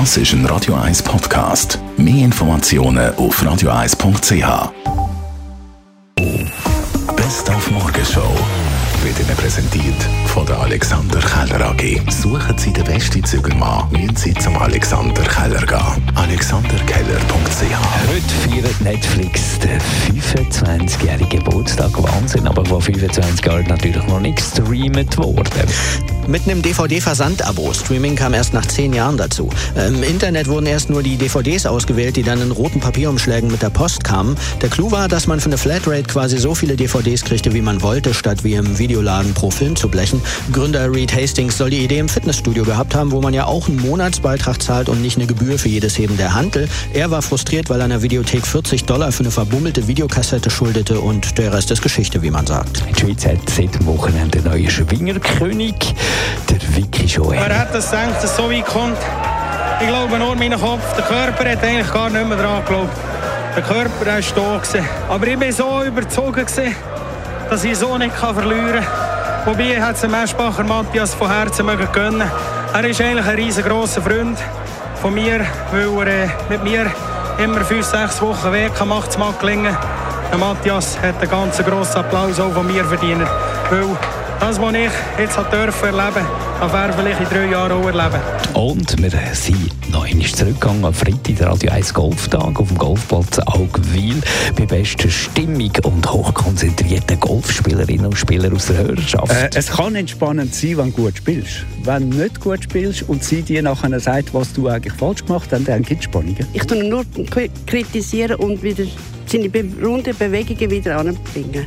Das ist ein Radio 1 Podcast. Mehr Informationen auf radio1.ch. Best auf Morgenshow wird Ihnen präsentiert von der Alexander Keller AG. Suchen Sie den besten Zügelmann, müssen Sie zum Alexander Keller gehen. alexanderkeller.ch Heute feiert Netflix den 25-jährigen Geburtstag. Wahnsinn, aber vor 25 Jahren natürlich noch nicht gestreamt worden. Mitten im DVD-Versand-Abo. Streaming kam erst nach zehn Jahren dazu. Im Internet wurden erst nur die DVDs ausgewählt, die dann in roten Papierumschlägen mit der Post kamen. Der Clou war, dass man für eine Flatrate quasi so viele DVDs kriegte, wie man wollte, statt wie im Videoladen pro Film zu blechen. Gründer Reed Hastings soll die Idee im Fitnessstudio gehabt haben, wo man ja auch einen Monatsbeitrag zahlt und nicht eine Gebühr für jedes Heben der Hantel. Er war frustriert, weil er einer Videothek 40 Dollar für eine verbummelte Videokassette schuldete und der Rest ist Geschichte, wie man sagt. Die Schweiz hat seit dem Wochenende einen neuen Schwingerkönig, der Vicky Joel. Wer hat das gedacht, dass es so weit kommt? Ich glaube nur mein Kopf. Der Körper hat eigentlich gar nicht mehr daran geglaubt. Der Körper war da. Gewesen. Aber ich war so überzogen, gewesen, dass ich so nicht verlieren kann. Wobei hat es Meschbacher Matthias von Herzen mögen gönnen. Er ist eigentlich ein riesengroßer Freund von mir, weil er äh, mit mir immer fünf, sechs Wochen Weg macht, es mag gelingen. Der Matthias hat einen ganz grossen Applaus auch von mir verdient. Weil das, was ich jetzt dürfen erleben darf er vielleicht in drei Jahren auch erleben. Und wir sind noch einmal zurückgegangen am Freitag, der Radio 1 Golftag auf dem Golfplatz Augwil bei bester Stimmung und hochkonzentrierten Golfspielerinnen und Spielern aus der Hörerschaft. Äh, es kann entspannend sein, wenn du gut spielst. Wenn du nicht gut spielst und sie dir nachher sagt, was du eigentlich falsch gemacht hast, dann gibt es Spannungen. Ich tue ihn nur kritisieren und wieder seine runden Bewegungen wieder anbringen.